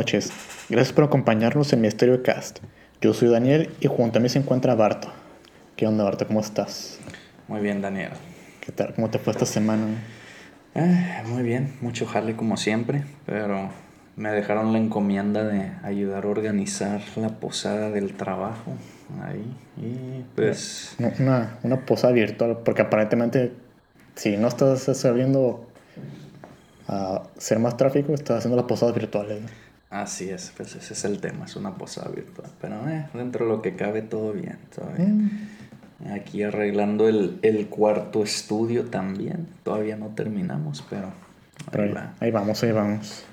Buenas noches, gracias por acompañarnos en Misterio Cast. Yo soy Daniel y junto a mí se encuentra Barto. ¿Qué onda, Barto? ¿Cómo estás? Muy bien, Daniel. ¿Qué tal? ¿Cómo te fue esta semana? Eh, muy bien, mucho jale como siempre, pero me dejaron la encomienda de ayudar a organizar la posada del trabajo ahí y pues... Una, una posada virtual, porque aparentemente si no estás sabiendo a ser más tráfico, estás haciendo las posadas virtuales. Así es, pues ese es el tema, es una posada virtual. Pero eh, dentro de lo que cabe todo bien, mm. Aquí arreglando el, el, cuarto estudio también. Todavía no terminamos, pero... Ahí, ahí, vamos, ahí vamos.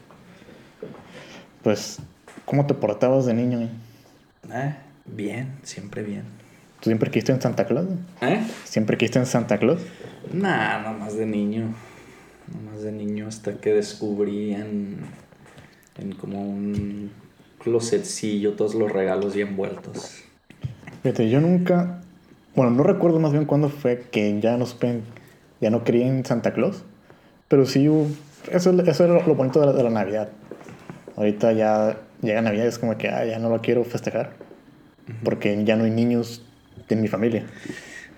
Pues, ¿cómo te portabas de niño? Eh, bien, siempre bien. ¿Tú siempre quiste en Santa Claus? ¿Eh? ¿Siempre quiste en Santa Claus? Nah, no más de niño. No más de niño hasta que descubrí en, en como un closetcillo todos los regalos ya envueltos. Fíjate, yo nunca. Bueno, no recuerdo más bien cuándo fue que ya no supe, ya no creí en Santa Claus. Pero sí, eso, eso era lo bonito de la, de la Navidad. Ahorita ya llega Navidad y es como que ah, ya no lo quiero festejar. Porque ya no hay niños en mi familia.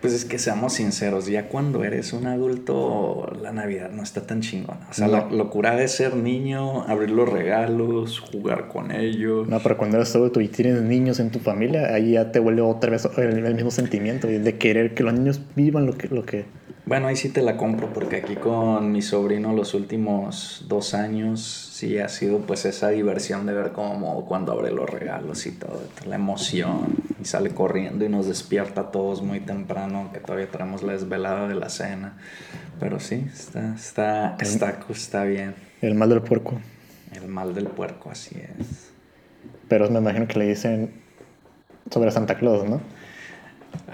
Pues es que seamos sinceros, ya cuando eres un adulto, la Navidad no está tan chingona. O sea, la locura de ser niño, abrir los regalos, jugar con ellos. No, pero cuando eres adulto y tienes niños en tu familia, ahí ya te vuelve otra vez el, mismo sentimiento de querer que los niños vivan lo que, lo que, bueno, ahí sí te la compro porque aquí con mi sobrino los últimos dos años sí ha sido pues esa diversión de ver cómo cuando abre los regalos y todo, la emoción y sale corriendo y nos despierta a todos muy temprano que todavía tenemos la desvelada de la cena. Pero sí, está, está, está, está bien. El mal del puerco. El mal del puerco, así es. Pero me imagino que le dicen sobre Santa Claus, ¿no?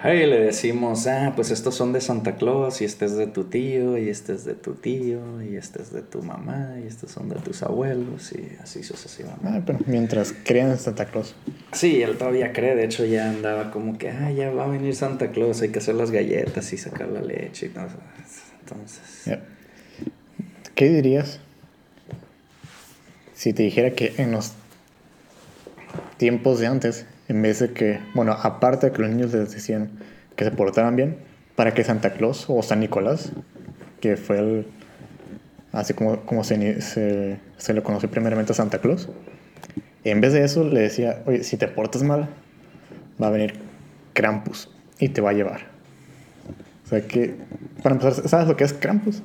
Ahí le decimos, ah, pues estos son de Santa Claus, y este es de tu tío, y este es de tu tío, y este es de tu mamá, y estos son de tus abuelos, y así sucesivamente. Ah, pero mientras creen en Santa Claus. Sí, él todavía cree, de hecho ya andaba como que, ah, ya va a venir Santa Claus, hay que hacer las galletas y sacar la leche y todo Entonces... ¿Qué dirías si te dijera que en los tiempos de antes en vez de que, bueno, aparte de que los niños les decían que se portaran bien, para que Santa Claus o San Nicolás, que fue el, así como, como se, se, se le conoció primeramente a Santa Claus, en vez de eso le decía, oye, si te portas mal, va a venir Krampus y te va a llevar. O sea que, para empezar, ¿sabes lo que es Krampus?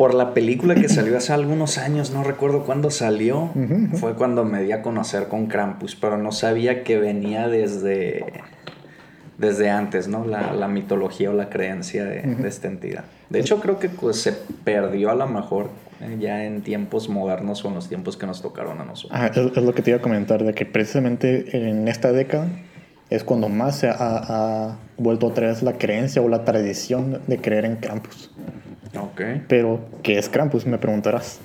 Por la película que salió hace algunos años, no recuerdo cuándo salió, fue cuando me di a conocer con Krampus, pero no sabía que venía desde, desde antes, ¿no? La, mitología o la creencia de, esta entidad. De hecho, creo que pues, se perdió a lo mejor eh, ya en tiempos modernos o en los tiempos que nos tocaron a nosotros. Ah, es, lo que te iba a comentar, de que precisamente en esta década es cuando más se ha, ha vuelto otra vez la creencia o la tradición de creer en Krampus. Ok. Pero, ¿qué es Krampus? Me preguntarás.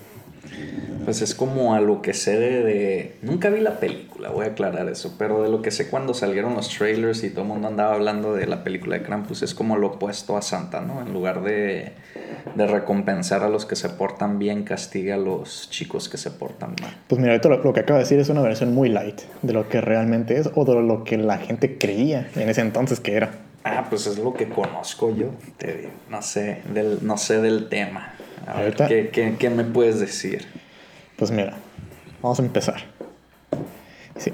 Pues es como a lo que sé de, Nunca vi la película, voy a aclarar eso, pero de lo que sé cuando salieron los trailers y todo el mundo andaba hablando de la película de Krampus, es como lo opuesto a Santa, ¿no? En lugar de, de recompensar a los que se portan bien, castiga a los chicos que se portan mal. Pues mira, ahorita lo, lo que acabo de decir es una versión muy light de lo que realmente es o de lo que la gente creía en ese entonces que era. Ah, pues es lo que conozco yo, te digo. No sé del, no sé del tema. A ver, ¿qué, qué, qué me puedes decir? Pues mira, vamos a empezar. Sí.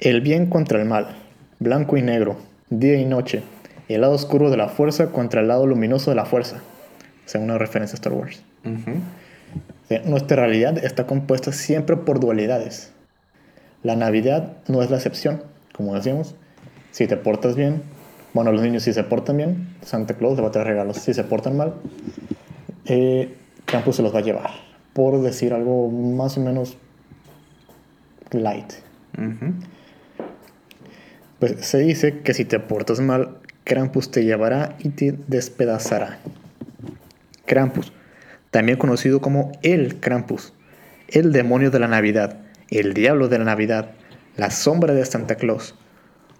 El bien contra el mal, blanco y negro, día y noche, el lado oscuro de la fuerza contra el lado luminoso de la fuerza. Sea, una referencia a Star Wars. nuestra realidad está compuesta siempre por dualidades. La Navidad no es la excepción, como decíamos. Si te portas bien, bueno, los niños si se portan bien, Santa Claus le va a traer regalos. Si se portan mal, eh, Campus se los va a llevar. Por decir algo más o menos light. Pues se dice que si te portas mal, Krampus te llevará y te despedazará. Krampus, también conocido como el Krampus, el demonio de la Navidad, el diablo de la Navidad, la sombra de Santa Claus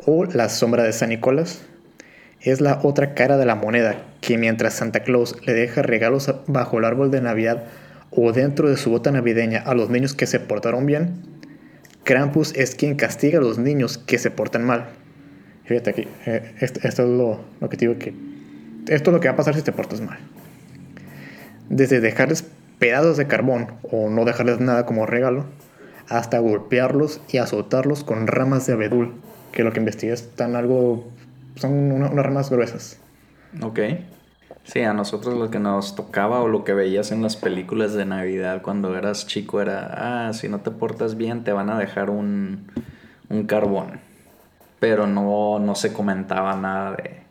o la sombra de San Nicolás, es la otra cara de la moneda, que mientras Santa Claus le deja regalos bajo el árbol de Navidad o dentro de su bota navideña a los niños que se portaron bien, Krampus es quien castiga a los niños que se portan mal. Fíjate aquí, eh, esto, es lo, que te digo que esto es lo que va a pasar si te portas mal. Desde dejarles pedazos de carbón o no dejarles nada como regalo, hasta golpearlos y azotarlos con ramas de abedul, que lo que investigué están algo, son unas ramas gruesas. Ok. Sí, a nosotros lo que nos tocaba o lo que veías en las películas de Navidad cuando eras chico era, ah, si no te portas bien te van a dejar un, un carbón. Pero no, no se comentaba nada de,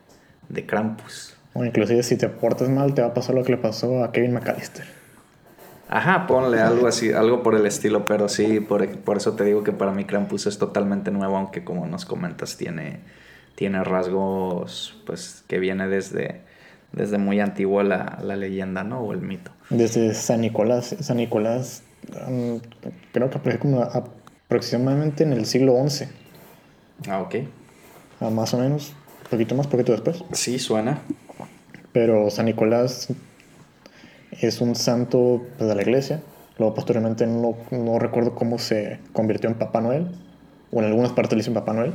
de Krampus. O inclusive si te portas mal te va a pasar lo que le pasó a Kevin McAllister. Ajá, ponle algo así, algo por el estilo, pero sí, por, por eso te digo que para mí Krampus es totalmente nuevo, aunque como nos comentas tiene, tiene rasgos pues que viene desde desde muy antiguo la, la, leyenda, ¿no? O el mito. Desde San Nicolás. San Nicolás, um, creo que apareció como aproximadamente en el siglo XI. Ah, ok. Ah, más o menos, poquito más, poquito después. Sí, suena. Pero San Nicolás es un santo pues, de la iglesia. Luego posteriormente no, no, recuerdo cómo se convirtió en Papá Noel. O en algunas partes le dicen Papá Noel.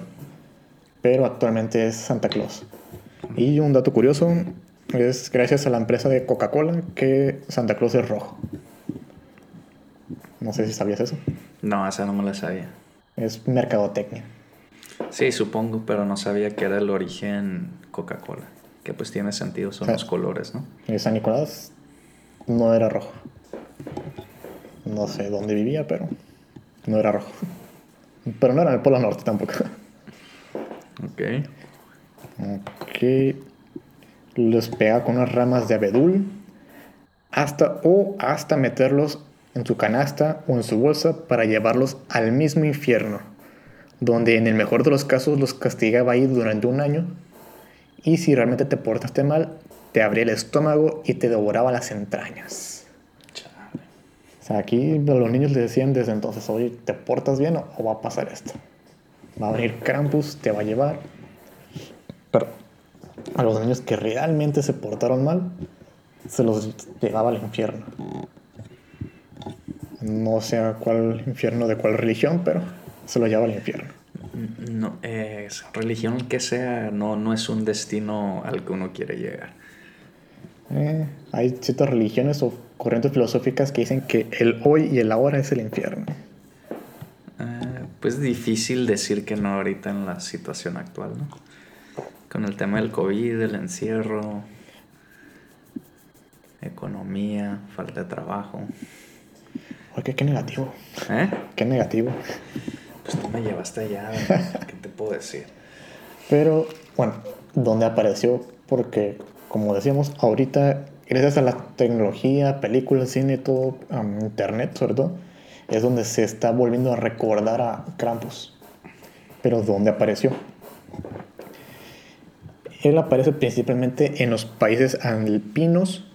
Pero actualmente es Santa Claus. Y un dato curioso, es gracias a la empresa de Coca-Cola que Santa Claus es rojo. No sé si sabías eso. No, esa no me la sabía. Es mercadotecnia. Sí, supongo, pero no sabía que era el origen Coca-Cola. Que pues tiene sentido, son los colores, ¿no? Y San Nicolás no era rojo. No sé dónde vivía, pero no era rojo. Pero no era en el Polo Norte tampoco. Ok. Ok los pega con unas ramas de abedul hasta o hasta meterlos en su canasta o en su bolsa para llevarlos al mismo infierno, donde en el mejor de los casos los castigaba ahí durante un año y si realmente te portaste mal, te abría el estómago y te devoraba las entrañas. O sea, aquí los niños le decían desde entonces, oye, ¿te portas bien o va a pasar esto? Va a venir Krampus, te va a llevar. Pero a los niños que realmente se portaron mal, se los llevaba al infierno. No sé a cuál infierno de cuál religión, pero se lo lleva al infierno. No, religión que sea, no, no es un destino al que uno quiere llegar. Eh, hay ciertas religiones o corrientes filosóficas que dicen que el hoy y el ahora es el infierno. Eh, pues difícil decir que no ahorita en la situación actual, ¿no? con el tema del COVID, el encierro, economía, falta de trabajo. Oye, qué negativo. ¿Eh? Qué negativo. Pues tú me llevaste allá, ¿qué te puedo decir? Pero, bueno, ¿dónde apareció? Porque, como decíamos, ahorita, gracias a la tecnología, películas, cine, todo, internet sobre todo, es donde se está volviendo a recordar a Krampus. Pero ¿dónde apareció? Él aparece principalmente en los países alpinos,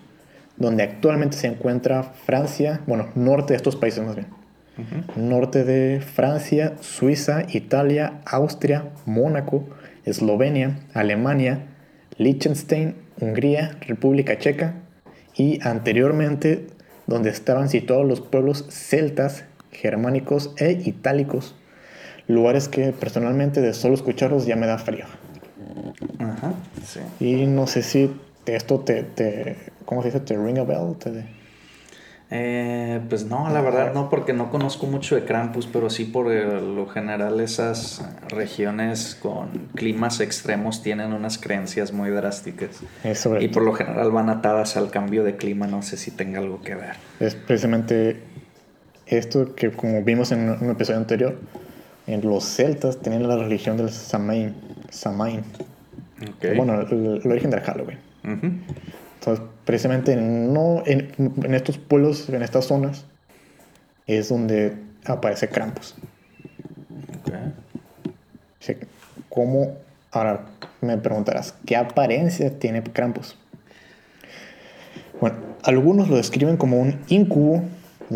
donde actualmente se encuentra Francia, bueno, norte de estos países más bien. Norte de Francia, Suiza, Italia, Austria, Mónaco, Eslovenia, Alemania, Liechtenstein, Hungría, República Checa y anteriormente donde estaban situados los pueblos celtas, germánicos e itálicos, lugares que personalmente de solo escucharlos ya me da frío. Ajá, sí. Y no sé si esto te, te ¿cómo se dice? ¿Te ring a bell? Eh, pues no, la verdad no, porque no conozco mucho de Krampus, pero sí por lo general esas regiones con climas extremos tienen unas creencias muy drásticas. y por lo general van atadas al cambio de clima, no sé si tenga algo que ver. Es precisamente esto que como vimos en un episodio anterior, en los celtas tenían la religión del Samain. Samain. Bueno, el, origen del Halloween. Entonces, precisamente no en, estos pueblos, en estas zonas, es donde aparece Krampus. Okay. ¿Cómo? Ahora me preguntarás, ¿qué apariencia tiene Krampus? Bueno, algunos lo describen como un incubo,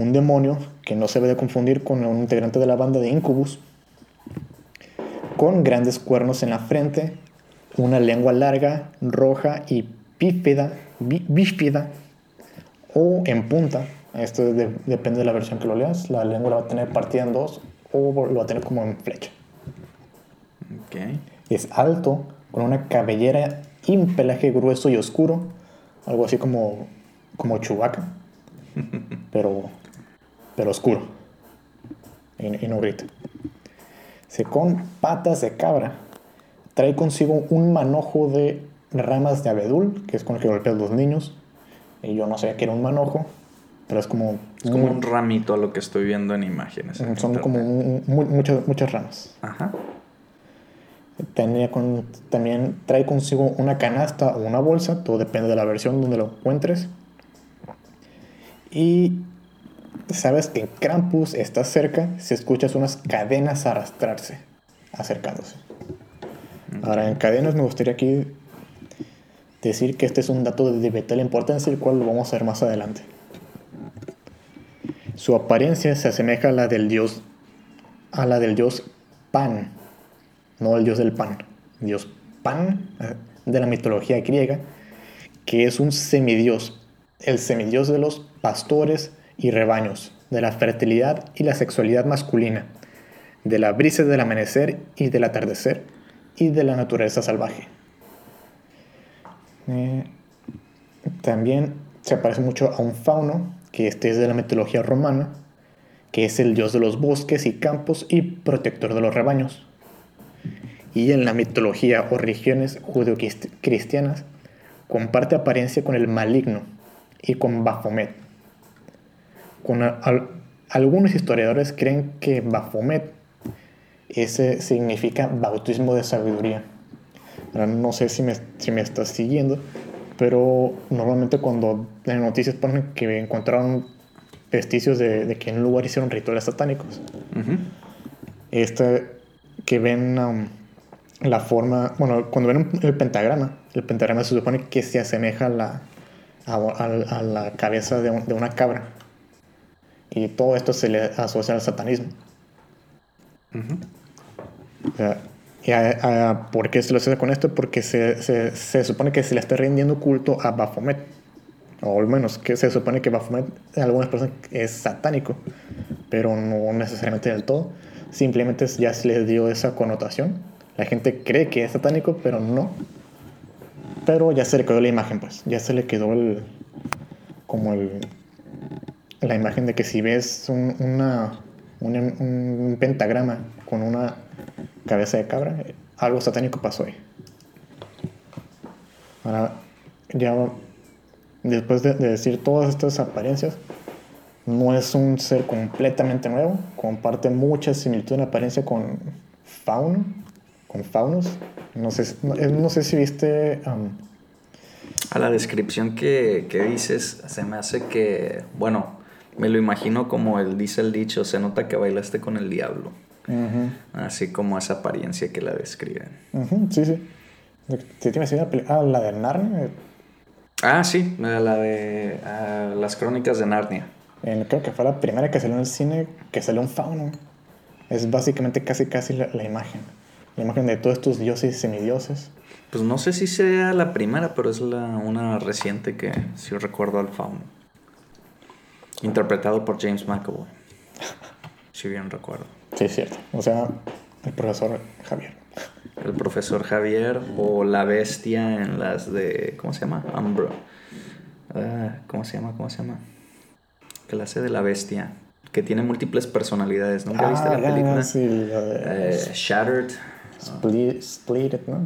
un demonio, que no se debe confundir con un integrante de la banda de Incubus, con grandes cuernos en la frente, una lengua larga, roja y bífida, bífida o en punta, Esto de- depende de la versión que lo leas. La lengua la va a tener partida en dos o lo va a tener como en flecha. Ok. Es alto, con una cabellera y un pelaje grueso y oscuro. Algo así como, como Chewbacca. pero, pero oscuro. Y, y no grita. Se con patas de cabra. Trae consigo un manojo de ramas de abedul, que es con el que golpean los niños. Y yo no sabía que era un manojo, pero es como... Es como un ramito a lo que estoy viendo en imágenes. en Son internet. como un- mu- muchas, muchas ramas. Ajá. Tenía con- también trae consigo una canasta o una bolsa, todo depende de la versión donde lo encuentres. Y sabes que Krampus está cerca si escuchas unas cadenas arrastrarse, acercándose. Ahora, en cadenas me gustaría aquí decir que este es un dato de vital importancia, el cual lo vamos a ver más adelante. Su apariencia se asemeja a la del dios, a la del dios Pan, no el dios del pan, dios Pan eh, de la mitología griega, que es un semidios, el semidios de los pastores y rebaños, de la fertilidad y la sexualidad masculina, de la brisa del amanecer y del atardecer, y de la naturaleza salvaje. Eh, también se parece mucho a un fauno, que este es de la mitología romana, que es el dios de los bosques y campos y protector de los rebaños. Y en la mitología o religiones judeocristianas comparte apariencia con el maligno y con Baphomet. Con algunos historiadores creen que Baphomet ese significa bautismo de sabiduría. Ahora, no sé si me, si me estás siguiendo, pero normalmente cuando en noticias ponen que encontraron vestigios de, de que en un lugar hicieron rituales satánicos. Este, que ven um, la forma, bueno, cuando ven el pentagrama, el pentagrama se supone que se asemeja a la, a, a- a la cabeza de, un- de una cabra. Y todo esto se le asocia al satanismo. Ujú. O sea, y a- a- ¿Por qué se lo asocia con esto? Porque se, se, se supone que se le está rindiendo culto a Baphomet. O al menos que se supone que Baphomet, algunas personas, es satánico. Pero no necesariamente del todo. Simplemente ya se le dio esa connotación. La gente cree que es satánico, pero no. Pero ya se le quedó la imagen, pues. Ya se le quedó el. Como el. La imagen de que si ves un, pentagrama con una cabeza de cabra, algo satánico pasó ahí. Ahora, ya después de, de decir todas estas apariencias, no es un ser completamente nuevo, comparte mucha similitud en apariencia con Fauno, con Faunos. No sé, eh, no sé si viste A la descripción que, que dices, se me hace que, bueno, me lo imagino como el dice el dicho, se nota que bailaste con el diablo. Así como esa apariencia que la describen. ujú, sí, sí. ¿Te tienes idea? Ah, la de Narnia. Ah, sí, la de las crónicas de Narnia. Creo que fue la primera que salió en el cine que salió un fauno. Es básicamente casi casi la, la imagen. La imagen de todos estos dioses y semidioses. Pues no sé si sea la primera, pero es la, una reciente que sí recuerdo al fauno. Interpretado por James McAvoy. Si bien recuerdo. Sí, es cierto. O sea, el profesor Javier. El profesor Javier o la bestia en las de. ¿Cómo se llama? Umbra. Ah, ¿Cómo se llama? ¿Cómo se llama? Hace de la bestia. Que tiene múltiples personalidades. ¿Nunca viste la película? sí, la de Eh, Shattered. Split, Split, ¿no?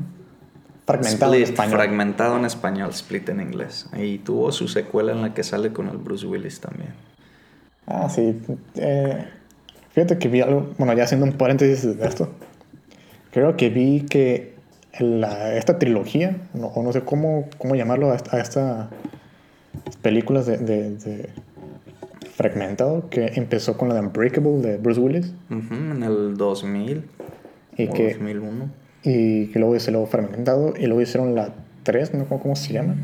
Fragmentado en Split, español. Fragmentado en español, Split en inglés. Y tuvo su secuela en la que sale con el Bruce Willis también. Ah, sí. Eh, fíjate que vi algo, bueno, ya haciendo un paréntesis de esto, creo que vi que la- esta trilogía, no, o no sé cómo, cómo llamarlo a, esta- a estas películas de, de- de fragmentado, que empezó con la de Unbreakable de Bruce Willis Ujú, en el 2000 y o que, 2001. Y que luego hice luego fragmentado y luego hicieron la 3, no cómo, cómo se llama.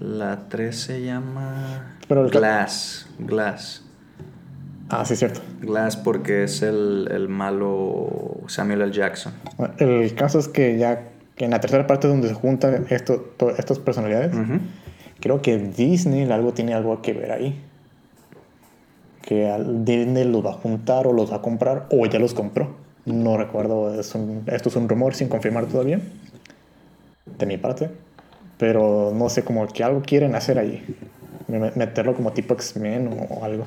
La 3 se llama Pero el ca- Glass. Glass. Ah, sí, cierto. Glass porque es el, el malo Samuel L. Jackson. Bueno, El caso es que ya que en la tercera parte donde se juntan esto, to- estas personalidades, creo que Disney algo tiene algo que ver ahí. que Disney los va a juntar o los va a comprar o ya los compró. No recuerdo, esto es un rumor sin confirmar todavía, de mi parte. Pero no sé, como que algo quieren hacer ahí. Meterlo como tipo X-Men o, algo.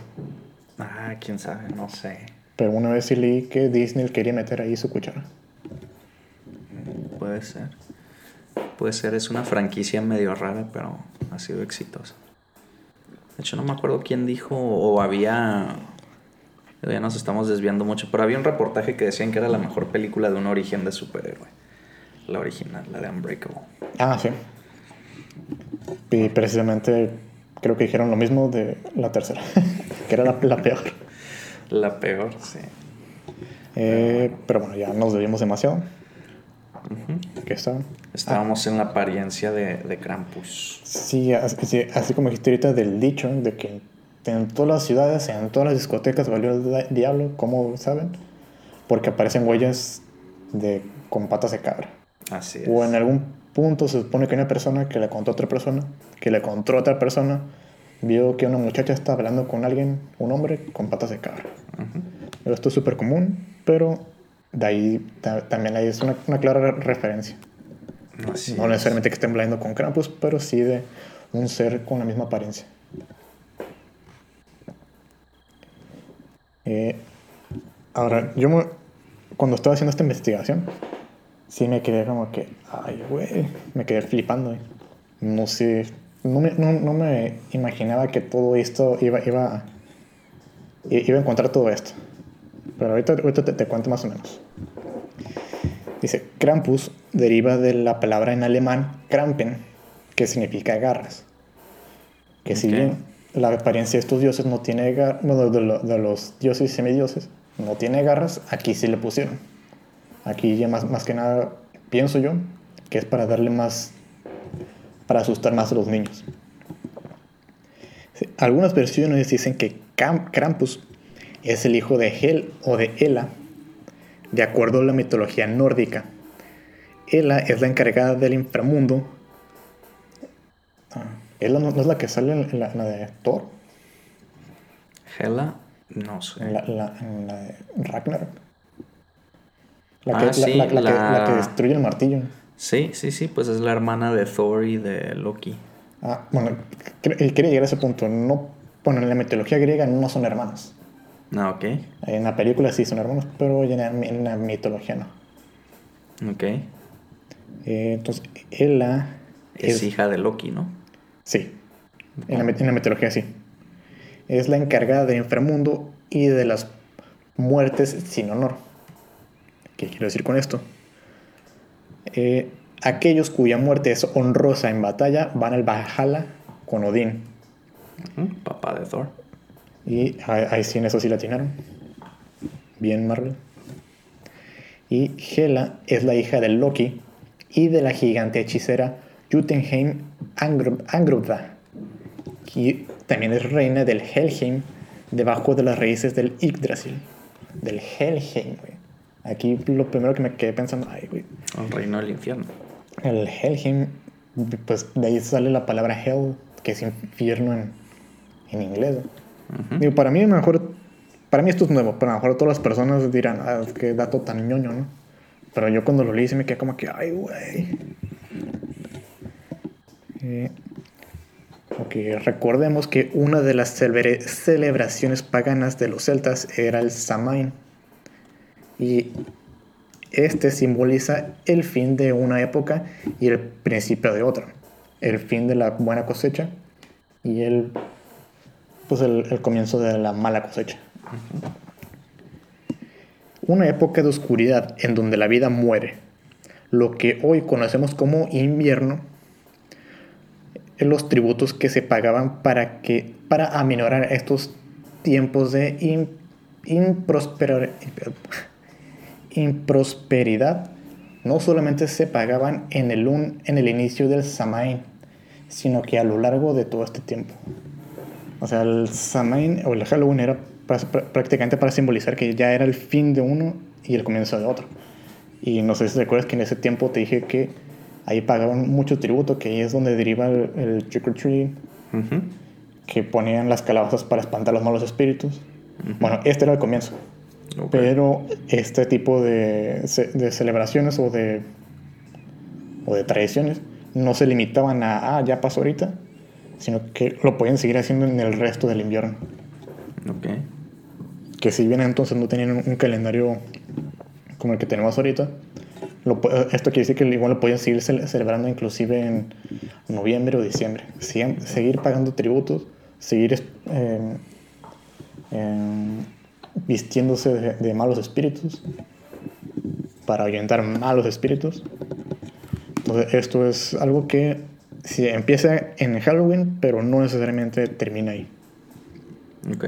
Ah, quién sabe, no sé. Pero una vez sí leí que Disney quería meter ahí su cuchara. Puede ser. Puede ser, es una franquicia medio rara, pero ha sido exitosa. De hecho, no me acuerdo quién dijo o había... Ya nos estamos desviando mucho, pero había un reportaje que decían que era la mejor película de un origen de superhéroe. La original, la de Unbreakable. Ah, sí. Y precisamente creo que dijeron lo mismo de la tercera, que era la, peor. La peor, sí. Eh, pero bueno, ya nos debimos demasiado. ¿Qué estaban? Estábamos en la apariencia de, de Krampus. Sí así, como dijiste ahorita del dicho, de que en todas las ciudades, en todas las discotecas valió el diablo, ¿cómo saben? Porque aparecen huellas de, con patas de cabra. Así es. O en algún punto se supone que una persona que le contó a otra persona, que le contó a otra persona, vio que una muchacha estaba hablando con alguien, un hombre, con patas de cabra. Esto es súper común, pero de ahí también ahí es una, clara referencia. no necesariamente que estén hablando con Krampus, pero sí de un ser con la misma apariencia. Eh, ahora, yo cuando estaba haciendo esta investigación, sí me quedé como que, ay, güey, me quedé flipando. No sé, no me, no, me, imaginaba que todo esto iba, iba, iba a encontrar todo esto. Pero ahorita, ahorita te, cuento más o menos. Dice, Krampus deriva de la palabra en alemán Krampen, que significa garras. Que si bien la apariencia de estos dioses no tiene garras, bueno, de, los dioses y semidioses, no tiene garras, aquí sí le pusieron. Aquí ya más, más que nada pienso yo que es para darle más, para asustar más a los niños. Algunas versiones dicen que Krampus es el hijo de Hel o de Ela, de acuerdo a la mitología nórdica. Ela es la encargada del inframundo. Ah, ¿Ela no, es la que sale en la, de Thor? Hela, no sé. En la, de Ragnarok. La, que, ah, la, que, destruye el martillo. Sí, sí, sí, pues es la hermana de Thor y de Loki. Ah, bueno, quería llegar a ese punto. No, bueno, en la mitología griega no son hermanas. Ah, ok. En la película sí son hermanos, pero en la, mitología no. Ok. Eh, entonces, ella es, hija de Loki, ¿no? Sí. En, la, en la mitología sí. Es la encargada del inframundo y de las muertes sin honor. ¿Qué quiero decir con esto? Eh, aquellos cuya muerte es honrosa en batalla van al Valhalla con Odín. Papá de Thor. Y ahí sí en eso sí la atinaron. Bien, Marvel. Y Hela es la hija de Loki y de la gigante hechicera Jutenheim Angrudha. Y también es reina del Helheim, debajo de las raíces del Yggdrasil. Del Helheim, güey. Aquí lo primero que me quedé pensando, ay, güey. El reino del infierno. El Helheim, pues de ahí sale la palabra Hell, que es infierno en, en inglés. Digo, para mí, mejor, para mí esto es nuevo, pero a lo mejor todas las personas dirán, ah, qué dato tan ñoño, ¿no? Pero yo cuando lo leí se me quedé como que, ay, güey. Eh, recordemos que una de las celebraciones paganas de los celtas era el Samain y este simboliza el fin de una época y el principio de otra. El fin de la buena cosecha y el, pues el, comienzo de la mala cosecha. Una época de oscuridad en donde la vida muere. Lo que hoy conocemos como invierno los tributos que se pagaban para, que, para aminorar estos tiempos de improsperar prosperidad no solamente se pagaban en el, en el inicio del Samain, sino que a lo largo de todo este tiempo. O sea, el Samain o el Halloween era prácticamente para simbolizar que ya era el fin de uno y el comienzo de otro. Y no sé si te que en ese tiempo te dije que ahí pagaban mucho tributo, que ahí es donde deriva el, trick or treat, que ponían las calabazas para espantar los malos espíritus. Bueno, este era el comienzo. Pero este tipo de, de celebraciones o de, o de tradiciones no se limitaban a, ah, ya pasó ahorita, sino que lo pueden seguir haciendo en el resto del invierno. Ok. Que si bien entonces no tenían un, un calendario como el que tenemos ahorita, lo esto quiere decir que igual lo pueden seguir cele- celebrando inclusive en noviembre o diciembre. Siguen- seguir pagando tributos, seguir em, em, vistiéndose de, de malos espíritus para ahuyentar malos espíritus. Entonces esto es algo que si empieza en Halloween, pero no necesariamente termina ahí. Ok.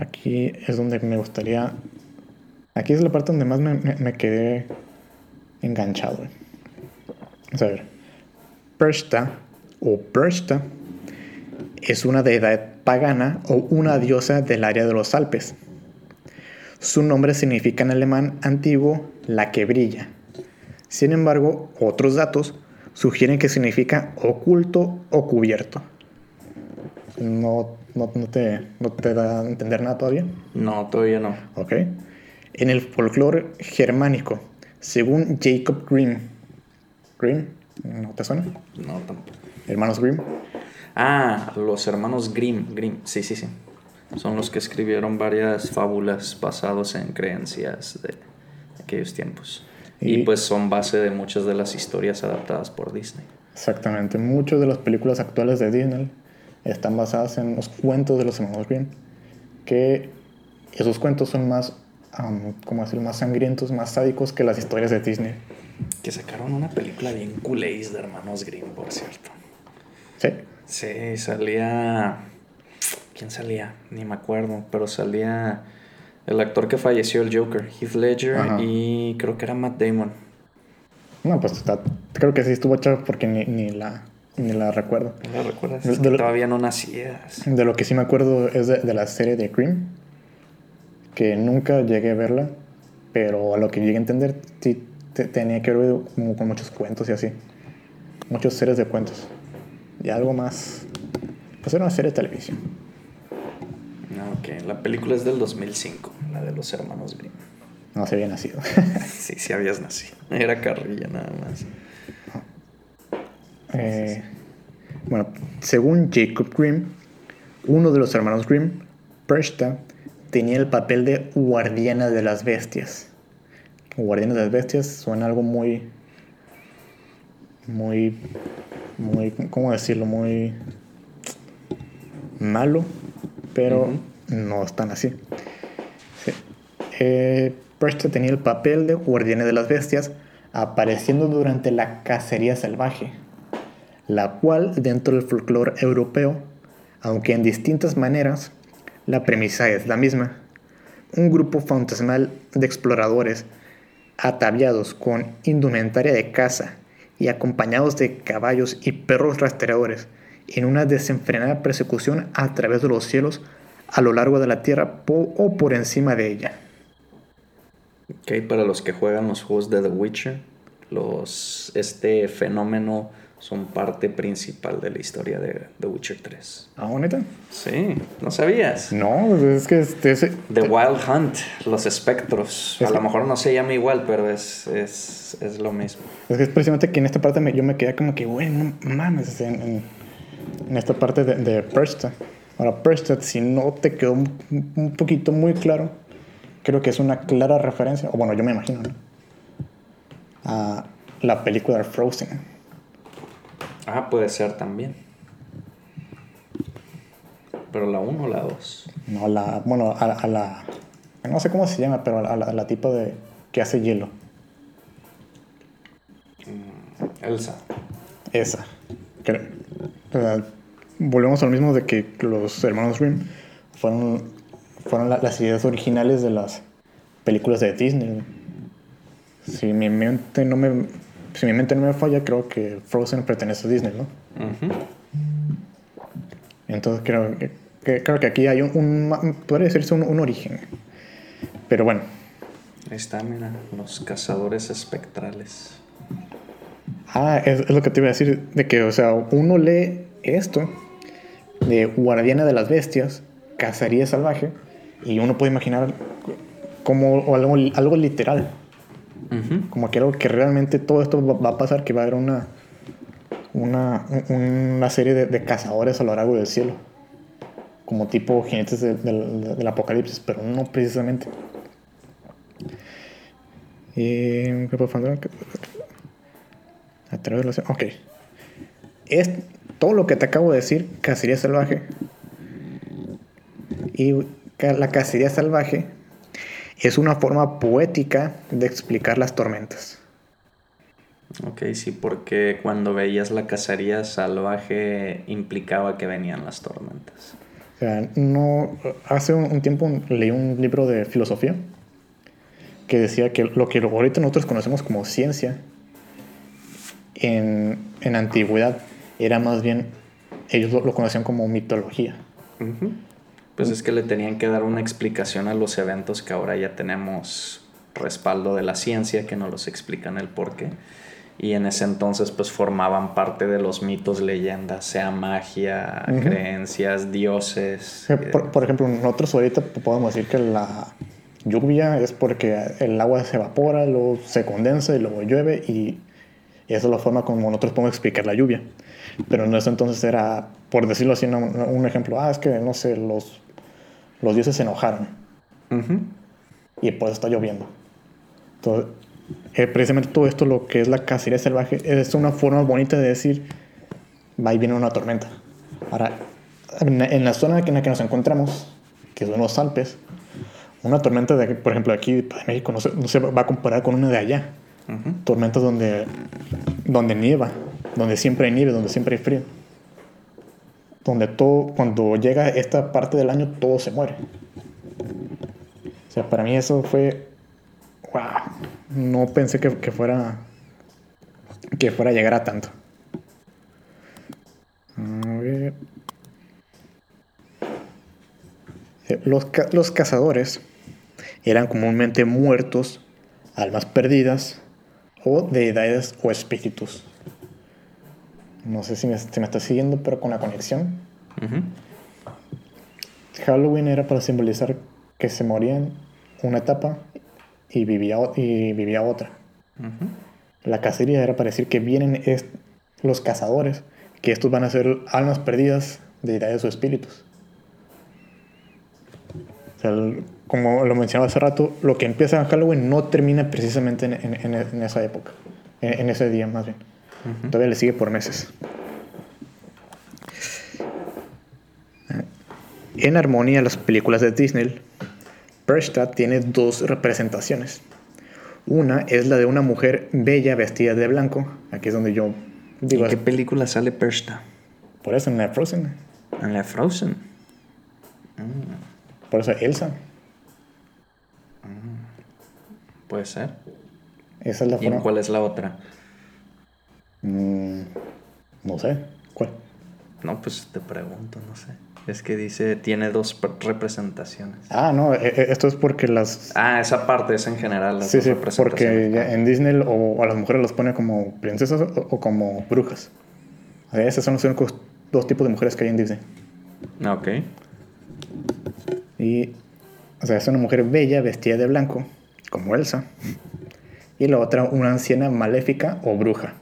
Aquí es donde me gustaría. Aquí es la parte donde más me, quedé enganchado. Vamos a ver. Pershta o Pershta es una deidad pagana o una diosa del área de los Alpes. Su nombre significa en alemán antiguo la que brilla. Sin embargo, otros datos sugieren que significa oculto o cubierto. No, no, no te, no te da a entender nada todavía. No, todavía no. ¿Ok? En el folclore germánico, según Jacob Grimm. ¿Grimm? ¿No te suena? No, tampoco. Hermanos Grimm. Ah, los hermanos Grimm. Grimm, sí, sí, sí. Son los que escribieron varias fábulas basadas en creencias de aquellos tiempos. Y, Y- pues son base de muchas de las historias adaptadas por Disney. Exactamente. Muchas de las películas actuales de Disney están basadas en los cuentos de los hermanos Grimm. Que esos cuentos son más, ¿cómo decirlo? Más sangrientos, más sádicos que las historias de Disney. Que sacaron una película bien culéis de hermanos Grimm, por cierto. ¿Sí? Sí, salía. ¿Quién salía? Ni me acuerdo, pero salía el actor que falleció, el Joker, Heath Ledger, Ajá. y creo que era Matt Damon. No, pues está- creo que sí estuvo hecha porque ni, ni la, ni la recuerdo. ¿No la recuerdas? De- Es que de lo- todavía no nacías. De lo que sí me acuerdo es de, de la serie de Cream, que nunca llegué a verla, pero a lo que llegué a entender sí te- tenía que ver como con muchos cuentos y así. Muchas series de cuentos. Y algo más. Pues era una serie de televisión. Ah, Ok, la película es del 2005, la de los hermanos Grimm. No se había nacido. Sí, sí habías nacido. Era carrilla nada más. Eh, bueno, según Jacob Grimm, uno de los hermanos Grimm, Pershta, tenía el papel de guardiana de las bestias. Guardiana de las bestias suena algo muy. Muy. Muy. ¿Cómo decirlo? Muy. malo, pero no es tan así. Sí. Eh, Pershta tenía el papel de guardiana de las bestias, apareciendo durante la cacería salvaje la cual dentro del folclore europeo, aunque en distintas maneras, la premisa es la misma. Un grupo fantasmal de exploradores ataviados con indumentaria de caza y acompañados de caballos y perros rastreadores en una desenfrenada persecución a través de los cielos a lo largo de la tierra o por encima de ella. Ok, para los que juegan los juegos de The Witcher, este fenómeno son parte principal de la historia de The Witcher 3. ¿Ah, neta? Sí, ¿no sabías? No, es que este, ese- The Wild Hunt, los espectros. Es A lo mejor no se llama igual, pero es, es, es lo mismo. Es que es precisamente que en esta parte me- yo me quedé como que, güey, no mames, en, en- en esta parte de, de Persta. Ahora, Persta, si no te quedó un, un poquito muy claro, creo que es una clara referencia, o bueno, yo me imagino, ¿no? A la película de Frozen. Ah, puede ser también. Pero la 1 o la 2. No, la, bueno, a, a la, no sé cómo se llama, pero a la, a la tipa de, que hace hielo. Elsa. Esa. Volvemos a lo mismo de que los hermanos Grimm fueron, fueron la- las ideas originales de las películas de Disney. Si mi mente no me, si mi mente no me falla, creo que Frozen pertenece a Disney, ¿no? Entonces creo que, creo que aquí hay un, un podría decirse un, un origen. Pero bueno, Ahí está, mira, los cazadores espectrales. Ah, es, es lo que te iba a decir, de que, o sea, uno lee esto de guardiana de las bestias, cacería salvaje, y uno puede imaginar como algo, algo literal. Como que algo que realmente todo esto va a pasar, que va a haber una, una, una serie de, cazadores a lo largo del cielo. Como tipo jinetes del apocalipsis, pero no precisamente. Y, a través de. Ok. Es todo lo que te acabo de decir, cacería salvaje. Y la cacería salvaje es una forma poética de explicar las tormentas. Ok, sí, porque cuando veías la cacería salvaje implicaba que venían las tormentas. O sea, no. Hace un, tiempo leí un libro de filosofía que decía que lo que ahorita nosotros conocemos como ciencia en, en antigüedad era más bien. Ellos lo, conocían como mitología. Pues es que le tenían que dar una explicación a los eventos que ahora ya tenemos respaldo de la ciencia, que nos los explican el porqué. Y en ese entonces pues formaban parte de los mitos, leyendas, sea magia, creencias, dioses. Por, ejemplo, nosotros ahorita podemos decir que la lluvia es porque el agua se evapora, luego se condensa y luego llueve y esa es la forma como nosotros podemos explicar la lluvia. Pero en ese entonces era, por decirlo así, un ejemplo, ah, es que, no sé, los los dioses se enojaron. Y pues está lloviendo. Entonces, eh, precisamente todo esto, lo que es la cacería salvaje, es una forma bonita de decir, va y viene una tormenta. Ahora, en, la zona en la que nos encontramos, que son los Alpes, una tormenta, de, por ejemplo, aquí de México no se, va a comparar con una de allá. Tormentas donde, donde nieva, donde siempre hay nieve, donde siempre hay frío donde todo, cuando llega esta parte del año, todo se muere. O sea, para mí eso fue, wow, no pensé que, fuera, que fuera a llegar a tanto. Eh, los, los cazadores eran comúnmente muertos, almas perdidas o deidades o espíritus. No sé si me, si me está siguiendo, pero con la conexión. Halloween era para simbolizar que se morían una etapa y vivía, y vivía otra. La cacería era para decir que vienen los cazadores, que estos van a ser almas perdidas de deidades o espíritus. como lo mencionaba hace rato, lo que empieza en Halloween no termina precisamente en, esa época, en, ese día más bien. Todavía le sigue por meses. En armonía a las películas de Disney, Persta tiene dos representaciones. Una es la de una mujer bella vestida de blanco. Aquí es donde yo digo. ¿En qué película sale Persta? Por eso, en la Frozen. En la Frozen. Por eso Elsa. Mm. Puede ser. Esa es la ¿Y cuál es la otra? Mm, no sé. ¿Cuál? No, pues te pregunto, no sé. Es que dice, tiene dos representaciones. Ah, no, e, e, esto es porque las... Ah, esa parte es en general. sí, sí, porque en Disney o a las mujeres las pone como princesas o, como brujas. Esas son los únicos dos tipos de mujeres que hay en Disney. Ah, ok. Y, o sea, es una mujer bella vestida de blanco, como Elsa. Y la otra, una anciana maléfica o bruja.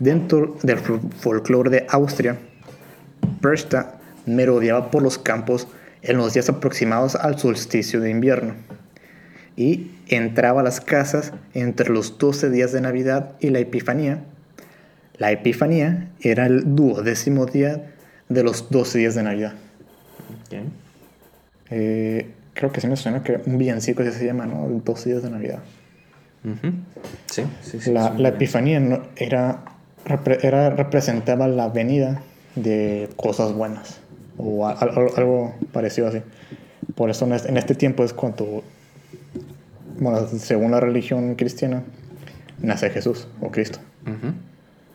Dentro del folclore de Austria, Persta merodeaba por los campos en los días aproximados al solsticio de invierno y entraba a las casas entre los 12 días de Navidad y la Epifanía. La Epifanía era el duodécimo día de los 12 días de Navidad. Eh, creo que sí me suena que un villancico se llama, ¿no? 12 días de Navidad. Sí, sí, sí. La, la Epifanía era era, representaba la venida de cosas buenas o algo, parecido así. Por eso en este, tiempo es cuando, bueno, según la religión cristiana, nace Jesús o Cristo.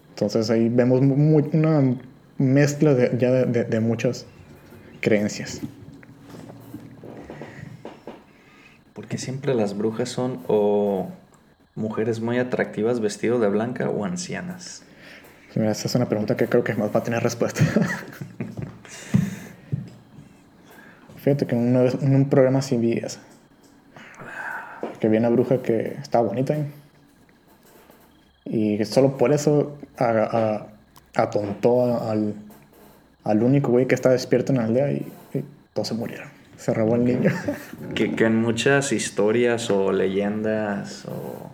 Entonces ahí vemos una mezcla de, ya de, muchas creencias. Porque siempre las brujas son o mujeres muy atractivas vestidas de blanca o ancianas. Mira, esa es una pregunta que creo que más va a tener respuesta. Fíjate que una vez en un programa así vi eso. Que vi una bruja que estaba bonita. ¿eh? Y solo por eso atontó al, al único güey que estaba despierto en la aldea y, todos se murieron. Se robó el niño. que, que en muchas historias o leyendas o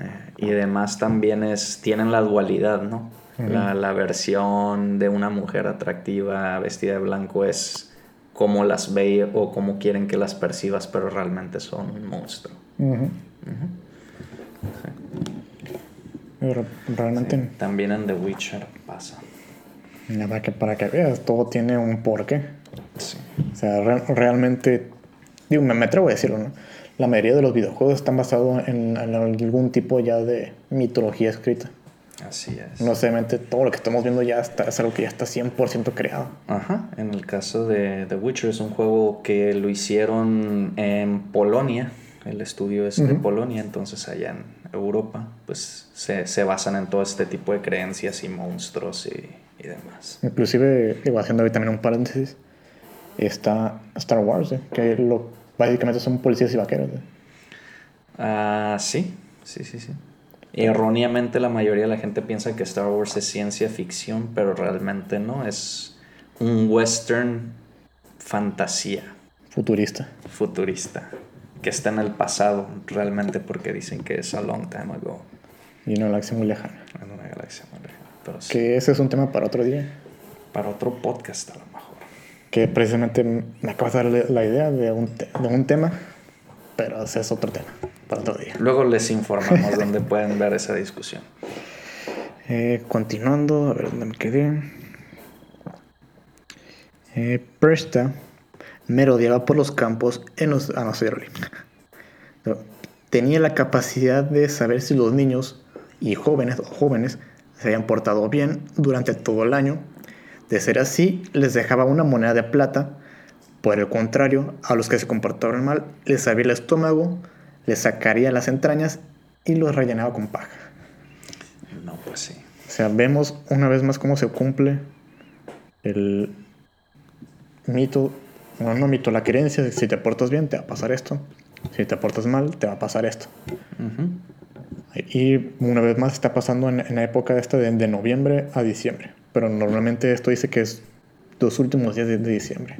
eh, y demás también es, tienen la dualidad, ¿no? la, la, versión de una mujer atractiva vestida de blanco es como las ve o como quieren que las percibas, pero realmente son un monstruo. Pero realmente... También en The Witcher pasa. Para que, para que veas, todo tiene un porqué. Sí. O sea, realmente... Digo, me, me atrevo a decirlo, ¿no? La mayoría de los videojuegos están basados en, algún tipo ya de mitología escrita. Así es. No solamente todo lo que estamos viendo ya está, es algo que ya está 100% creado. Ajá. En el caso de The Witcher es un juego que lo hicieron en Polonia. El estudio es de Polonia, entonces allá en Europa, pues se, se, basan en todo este tipo de creencias y monstruos y, y demás. Inclusive, digo, haciendo ahí también un paréntesis, está Star Wars, ¿eh? que lo básicamente son policías y vaqueros. Ah, sí, sí, sí, sí. erróneamente la mayoría de la gente piensa que Star Wars es ciencia ficción, pero realmente no, es un western fantasía. Futurista. Futurista. Que está en el pasado, realmente, porque dicen que es a long time ago. Y una galaxia muy lejana. En una galaxia muy lejana. Que ese es un tema para otro día. Para otro podcast, a lo mejor que precisamente me acaba de dar la idea de un, de un tema, pero ese es otro tema para otro día. Luego les informamos dónde pueden ver esa discusión. Eh, continuando, a ver dónde me quedé. Eh, Presta merodeaba por los campos en los... Ah, no, Tenía la capacidad de saber si los niños y jóvenes o jóvenes se habían portado bien durante todo el año de ser así, les dejaba una moneda de plata. Por el contrario, a los que se comportaron mal, les abría el estómago, les sacaría las entrañas y los rellenaba con paja. No, pues sí. O sea, vemos una vez más cómo se cumple el mito, no, no mito, la creencia de si te portas bien te va a pasar esto, si te portas mal te va a pasar esto. Y una vez más está pasando en, la época esta de, de noviembre a diciembre. Pero normalmente esto dice que es los últimos días de, diciembre.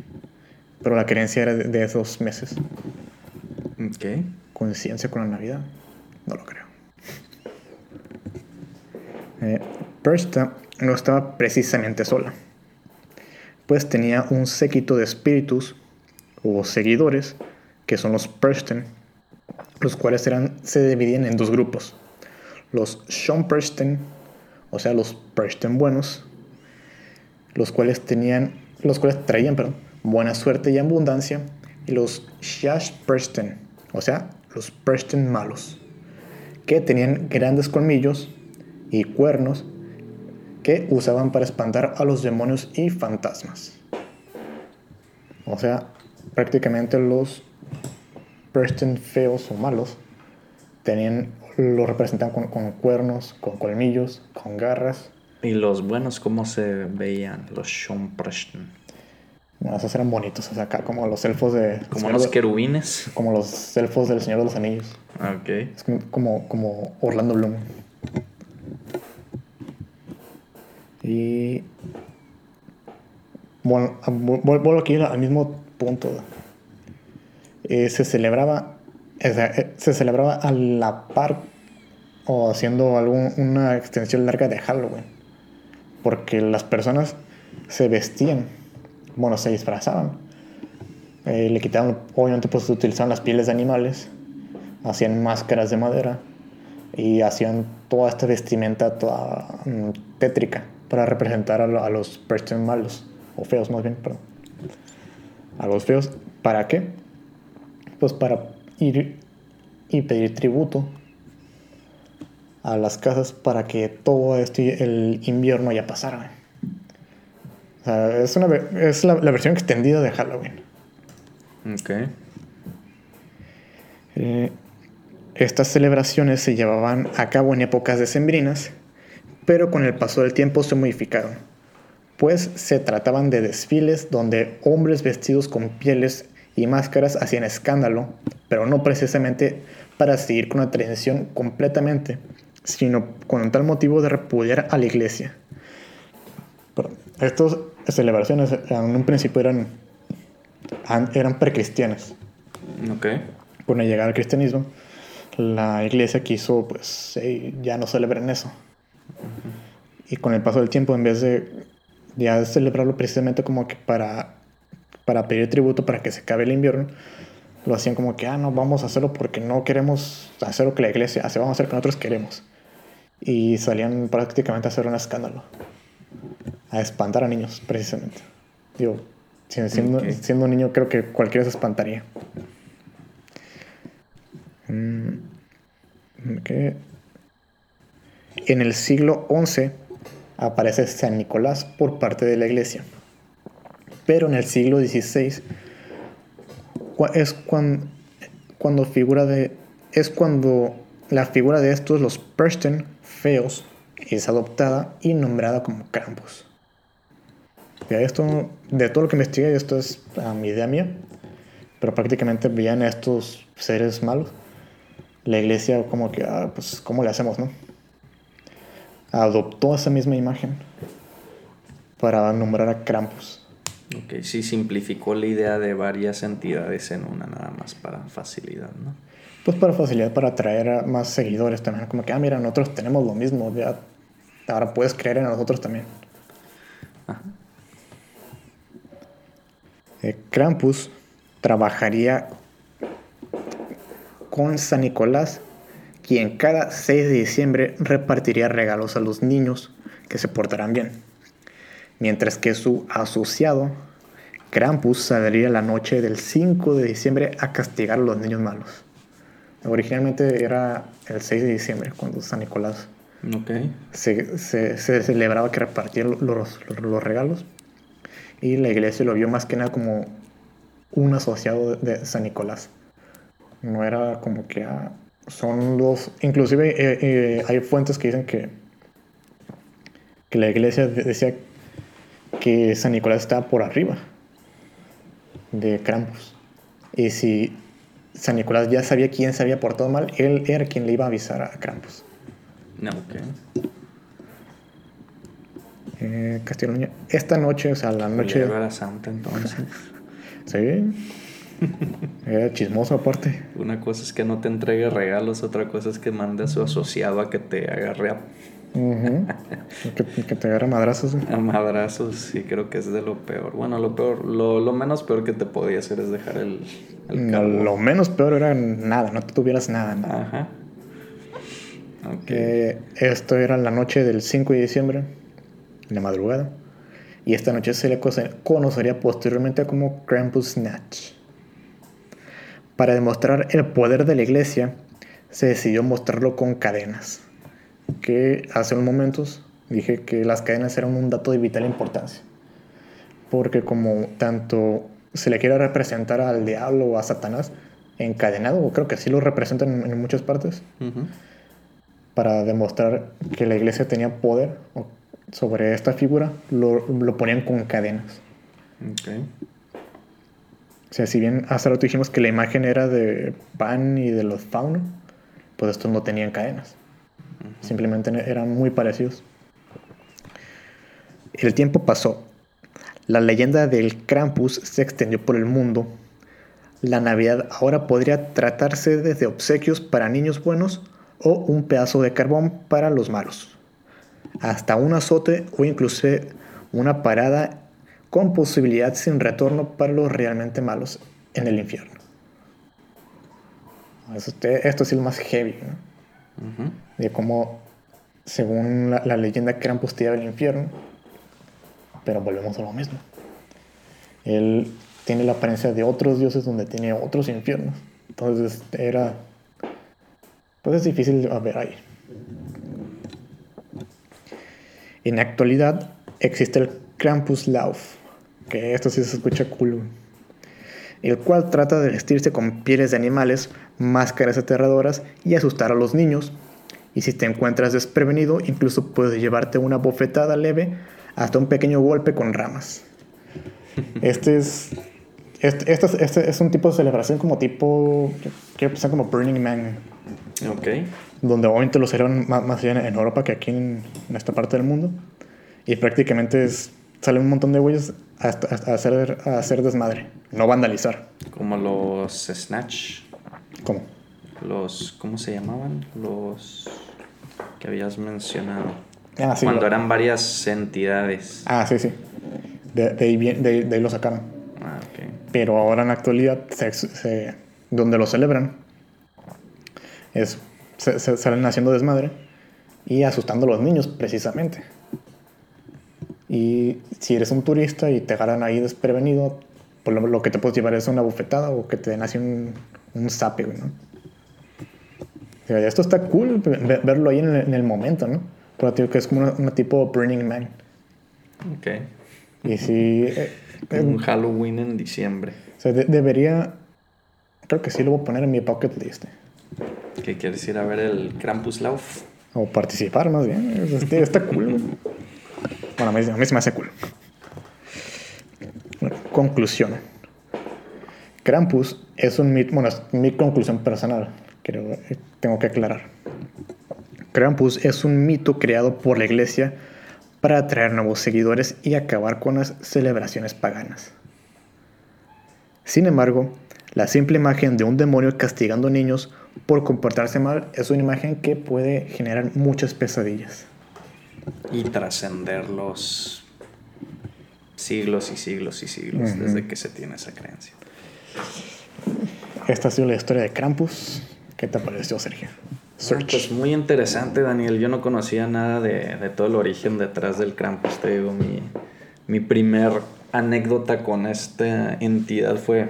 Pero la creencia era de, esos meses. Ok. ¿Coincidencia con la Navidad? No lo creo. Eh, Persta no estaba precisamente sola, pues tenía un séquito de espíritus o seguidores, que son los Persten, los cuales eran, se dividían en dos grupos. Los Sean Preston, o sea, los Preston buenos, los cuales tenían, los cuales traían, perdón, buena suerte y abundancia, y los Shash Preston, o sea, los Preston malos, que tenían grandes colmillos y cuernos que usaban para espantar a los demonios y fantasmas. O sea, prácticamente los Preston feos o malos tenían, lo representaban con, con cuernos, con colmillos, con garras ¿Y los buenos cómo se veían? Los Sean Preston. No, esos eran bonitos, o sea, acá como los elfos de... Como los querubines. Como los elfos del Señor de los Anillos. Ok. Es como, como Orlando Bloom. Y... Bueno, vuelvo aquí al mismo punto. Eh, se celebraba... Eh, se celebraba a la par o haciendo algún, una extensión larga de Halloween porque las personas se vestían, bueno, se disfrazaban. Eh, le quitaban, obviamente, pues utilizaban las pieles de animales, hacían máscaras de madera y hacían toda esta vestimenta toda mm, tétrica para representar a, los Preston malos, o feos más bien, perdón. A los feos, ¿para qué? Pues para ir y pedir tributo a las casas para que todo este, el invierno ya pasara. O sea, es, una, es la, versión extendida de Halloween. Ok. Eh, estas celebraciones se llevaban a cabo en épocas decembrinas, pero con el paso del tiempo se modificaron, pues se trataban de desfiles donde hombres vestidos con pieles y máscaras hacían escándalo, pero no precisamente para seguir con la tradición completamente, sino con tal motivo de repudiar a la iglesia. estas celebraciones en un principio eran, eran precristianas. Okay. Cuando llegaba el cristianismo, la iglesia quiso, pues, ya no celebren eso. Y con el paso del tiempo, en vez de ya celebrarlo precisamente como que para, para pedir tributo para que se acabe el invierno, lo hacían como que, ah, no, vamos a hacerlo porque no queremos hacer lo que la iglesia hace, vamos a hacer lo que nosotros queremos. Y salían prácticamente a hacer un escándalo, a espantar a niños, precisamente. Digo, siendo, siendo un niño creo que cualquiera se espantaría. Mm, en el siglo XI aparece San Nicolás por parte de la iglesia. Pero en el siglo XVI es cuando, cuando figura de es cuando la figura de estos los Preston feos es adoptada y nombrada como Krampus. esto, de todo lo que investigué, esto es a mi idea mía, pero prácticamente veían a estos seres malos. La iglesia como que, ah, pues, ¿cómo le hacemos, no? Adoptó esa misma imagen para nombrar a Krampus. Ok, sí simplificó la idea de varias entidades en una nada más para facilidad, ¿no? Pues para facilidad, para atraer a más seguidores también. Como que, ah, mira, nosotros tenemos lo mismo, ya ahora puedes creer en nosotros también. Eh, Krampus trabajaría con San Nicolás, quien cada 6 de diciembre repartiría regalos a los niños que se portarán bien mientras que su asociado Krampus saldría la noche del 5 de diciembre a castigar a los niños malos. Originalmente era el 6 de diciembre, cuando San Nicolás okay. se, celebraba que repartía los, los, regalos. Y la iglesia lo vio más que nada como un asociado de San Nicolás. No era como que ah, son los... Inclusive eh, eh, hay fuentes que dicen que, que la iglesia decía que San Nicolás estaba por arriba de Krampus. Y si San Nicolás ya sabía quién se había portado mal, él era quien le iba a avisar a Krampus. No, ok. Eh, Esta noche, o sea, la noche. Era Santa entonces. sí. Era chismoso aparte. Una cosa es que no te entregue regalos, otra cosa es que mande a su asociado a que te agarre a que, te agarra madrazos. A madrazos, sí, creo que es de lo peor. Bueno, lo peor, lo, menos peor que te podía hacer es dejar el, Lo menos peor era nada, no tuvieras nada. Ajá. Okay. esto era la noche del 5 de diciembre, la madrugada. Y esta noche se le conocería posteriormente como Krampus Snatch. Para demostrar el poder de la iglesia, se decidió mostrarlo con cadenas que hace unos momentos dije que las cadenas eran un dato de vital importancia. Porque como tanto se le quiere representar al diablo o a Satanás encadenado, o creo que sí lo representan en, muchas partes, para demostrar que la iglesia tenía poder sobre esta figura, lo, lo ponían con cadenas. Okay. O sea, si bien hace rato dijimos que la imagen era de Pan y de los faunos, pues estos no tenían cadenas. Simplemente eran muy parecidos. El tiempo pasó. La leyenda del Krampus se extendió por el mundo. La Navidad ahora podría tratarse desde obsequios para niños buenos o un pedazo de carbón para los malos. Hasta un azote o incluso una parada con posibilidad sin retorno para los realmente malos en el infierno. Esto, es lo más heavy. De cómo, según la, leyenda, que eran postilla del infierno. Pero volvemos a lo mismo. Él tiene la apariencia de otros dioses donde tiene otros infiernos. Entonces era. Pues es difícil de ver ahí. En la actualidad existe el Krampus Lauf, que esto sí se escucha cool, el cual trata de vestirse con pieles de animales máscaras aterradoras y asustar a los niños, Y si te encuentras desprevenido, incluso puedes llevarte una bofetada leve hasta un pequeño golpe con ramas. Este es. Este, este, es- este es un tipo de celebración como tipo. Quiero pensar como Burning Man. Ok. Donde obviamente lo celebran más, más allá en Europa que aquí en, en esta parte del mundo. Y prácticamente es, salen un montón de güeyes a, a- a hacer, a hacer desmadre. No vandalizar. Como los Snatch. ¿Cómo? Los. ¿Cómo se llamaban? Los. que habías mencionado. Ah, sí. Cuando lo- eran varias entidades. Ah, sí, sí. De, de ahí, bien- de- de ahí lo sacaron. Ah, ok. Pero ahora en la actualidad, se, se- donde lo celebran, es, se, se salen haciendo desmadre y asustando a los niños, precisamente. Y si eres un turista y te agarran ahí desprevenido, pues lo, lo que te puedes llevar es una bufetada o que te den así un, un zape, güey, ¿no? Esto está cool, ve- verlo ahí en el, en el momento, ¿no? Pero que es como una tipo Burning Man. Ok. Y si... eh, eh, Un Halloween en diciembre. o sea, de- debería. Creo que sí lo voy a poner en mi bucket list. ¿Qué quieres ir a ver el Krampuslauf? O participar más bien. Este, está cool. güey. Bueno, a mí, a mí se me hace cool. Bueno, conclusión. Krampus es un mito. Bueno, es mi conclusión personal. Creo, eh, tengo que aclarar. Krampus es un mito creado por la iglesia para atraer nuevos seguidores y acabar con las celebraciones paganas. Sin embargo, la simple imagen de un demonio castigando niños por comportarse mal es una imagen que puede generar muchas pesadillas. Y trascender los siglos y siglos y siglos Ujú. desde que se tiene esa creencia. Esta ha sido la historia de Krampus. ¿Qué te pareció, Sergio? Search. Pues muy interesante, Daniel. Yo no conocía nada de, de todo el origen detrás del Krampus. Te digo, mi, mi primer anécdota con esta entidad fue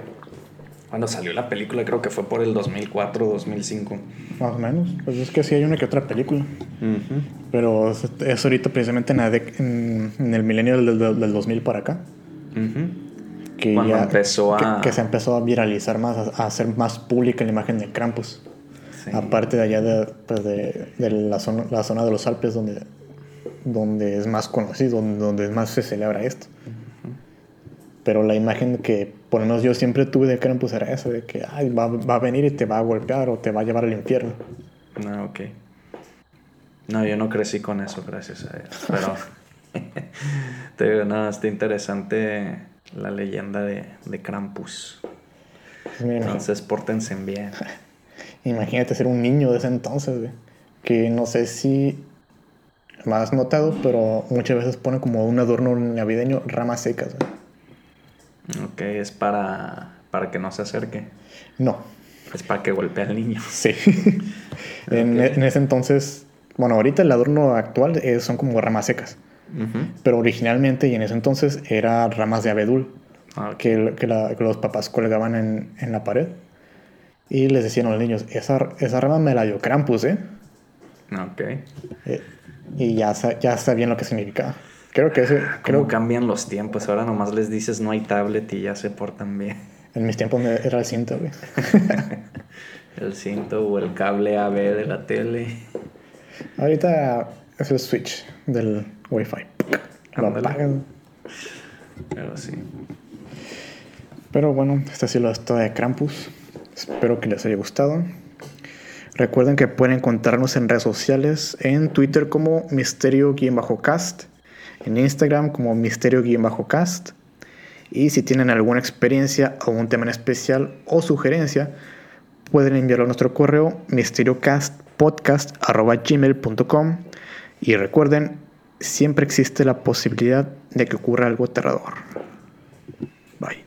cuando salió la película, creo que fue por el 2004, 2005. Más o menos. Pues es que sí hay una que otra película. Ujú. Pero es, es ahorita precisamente en, en, en el milenio del, del, del 2000 para acá. Ujú. Que Cuando ya, empezó que- a- Que, se empezó a viralizar más, a, a hacer más pública la imagen de Krampus. Sí. Aparte de allá de, pues de, de la, zona, la zona de los Alpes donde, donde es más conocido, donde, donde más se celebra esto. Pero la imagen que por lo menos yo siempre tuve de Krampus era esa, de que ay, va, va a venir y te va a golpear o te va a llevar al infierno. No, ok. No, yo no crecí con eso, gracias a Dios. Pero te digo, no, está interesante la leyenda de, de Krampus. Mira, Entonces, pórtense bien. Imagínate ser un niño de ese entonces, güey, que no sé si lo has notado, pero muchas veces pone como un adorno navideño ramas secas. güey. Ok, es para, para que no se acerque. No, Es para que golpee al niño. sí. en, Ok. en ese entonces, bueno, ahorita el adorno actual son como ramas secas, Pero originalmente y en ese entonces era ramas de abedul Ah, que, que la- que los papás colgaban en, en la pared y les decían a los niños, esa, esa rama me la dio Krampus, ¿eh? Ok. Eh, y ya, ya sabían lo que significaba. Creo que ese, ¿Cómo creo cambian los tiempos? Ahora nomás les dices no hay tablet y ya se portan bien. En mis tiempos era el cinto, güey. El cinto o el cable AB de la tele. Ahorita es el switch del Wi-Fi. Lo. Pero sí. Pero bueno, esta ha sido la historia de Krampus. Espero que les haya gustado. Recuerden que pueden encontrarnos en redes sociales, en Twitter como misterio-cast, en Instagram como misterio-cast. Y si tienen alguna experiencia o un tema en especial o sugerencia, pueden enviarlo a nuestro correo misteriocastpodcast.gmail.com y recuerden, siempre existe la posibilidad de que ocurra algo aterrador. Bye.